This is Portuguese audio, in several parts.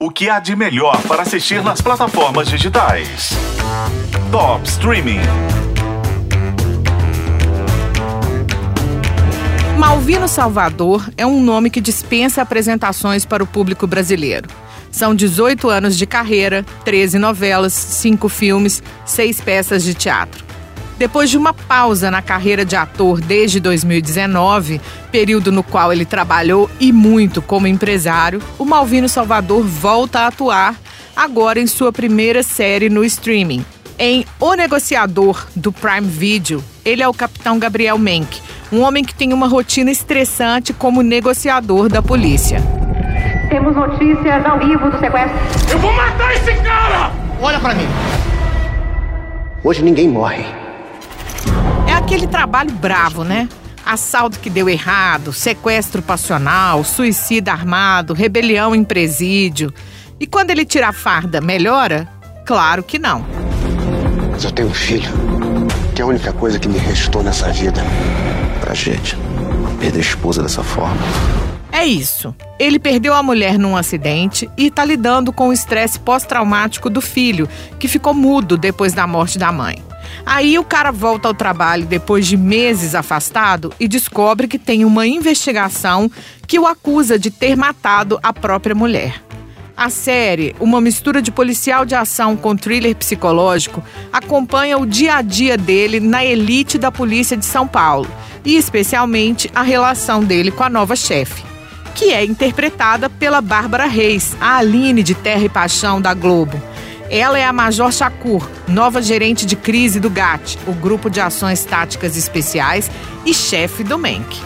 O que há de melhor para assistir nas plataformas digitais? Top Streaming. Malvino Salvador é um nome que dispensa apresentações para o público brasileiro. São 18 anos de carreira, 13 novelas, 5 filmes, 6 peças de teatro. Depois de uma pausa na carreira de ator desde 2019, período no qual ele trabalhou e muito como empresário, o Malvino Salvador volta a atuar agora em sua primeira série no streaming. Em O Negociador, do Prime Video, ele é o capitão Gabriel Menck, um homem que tem uma rotina estressante como negociador da polícia. Temos notícias ao vivo do sequestro. Eu vou matar esse cara! Olha para mim. Hoje ninguém morre. Aquele trabalho bravo, né? Assalto que deu errado, sequestro passional, suicídio armado, rebelião em presídio. E quando ele tira a farda, melhora? Claro que não. Mas eu tenho um filho, que é a única coisa que me restou nessa vida. Tragédia. Perder a esposa dessa forma. É isso. Ele perdeu a mulher num acidente e está lidando com o estresse pós-traumático do filho, que ficou mudo depois da morte da mãe. Aí o cara volta ao trabalho depois de meses afastado e descobre que tem uma investigação que o acusa de ter matado a própria mulher. A série, uma mistura de policial de ação com thriller psicológico, acompanha o dia a dia dele na elite da polícia de São Paulo e especialmente a relação dele com a nova chefe, que é interpretada pela Bárbara Reis, a Aline de Terra e Paixão da Globo. Ela é a Major Shakur, nova gerente de crise do GAT, o Grupo de Ações Táticas Especiais, e chefe do MENC.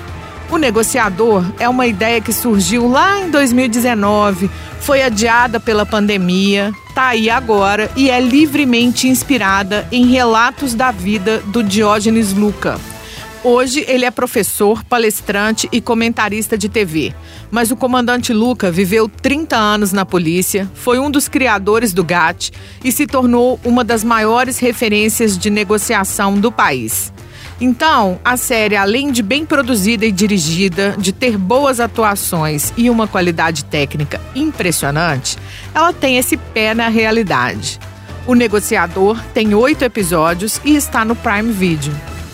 O negociador é uma ideia que surgiu lá em 2019, foi adiada pela pandemia, tá aí agora e é livremente inspirada em relatos da vida do Diógenes Luca, Hoje ele é professor, palestrante e comentarista de TV. Mas o comandante Luca viveu 30 anos na polícia, foi um dos criadores do GAT e se tornou uma das maiores referências de negociação do país. Então, a série, além de bem produzida e dirigida, de ter boas atuações e uma qualidade técnica impressionante, ela tem esse pé na realidade. O Negociador tem oito episódios e está no Prime Video.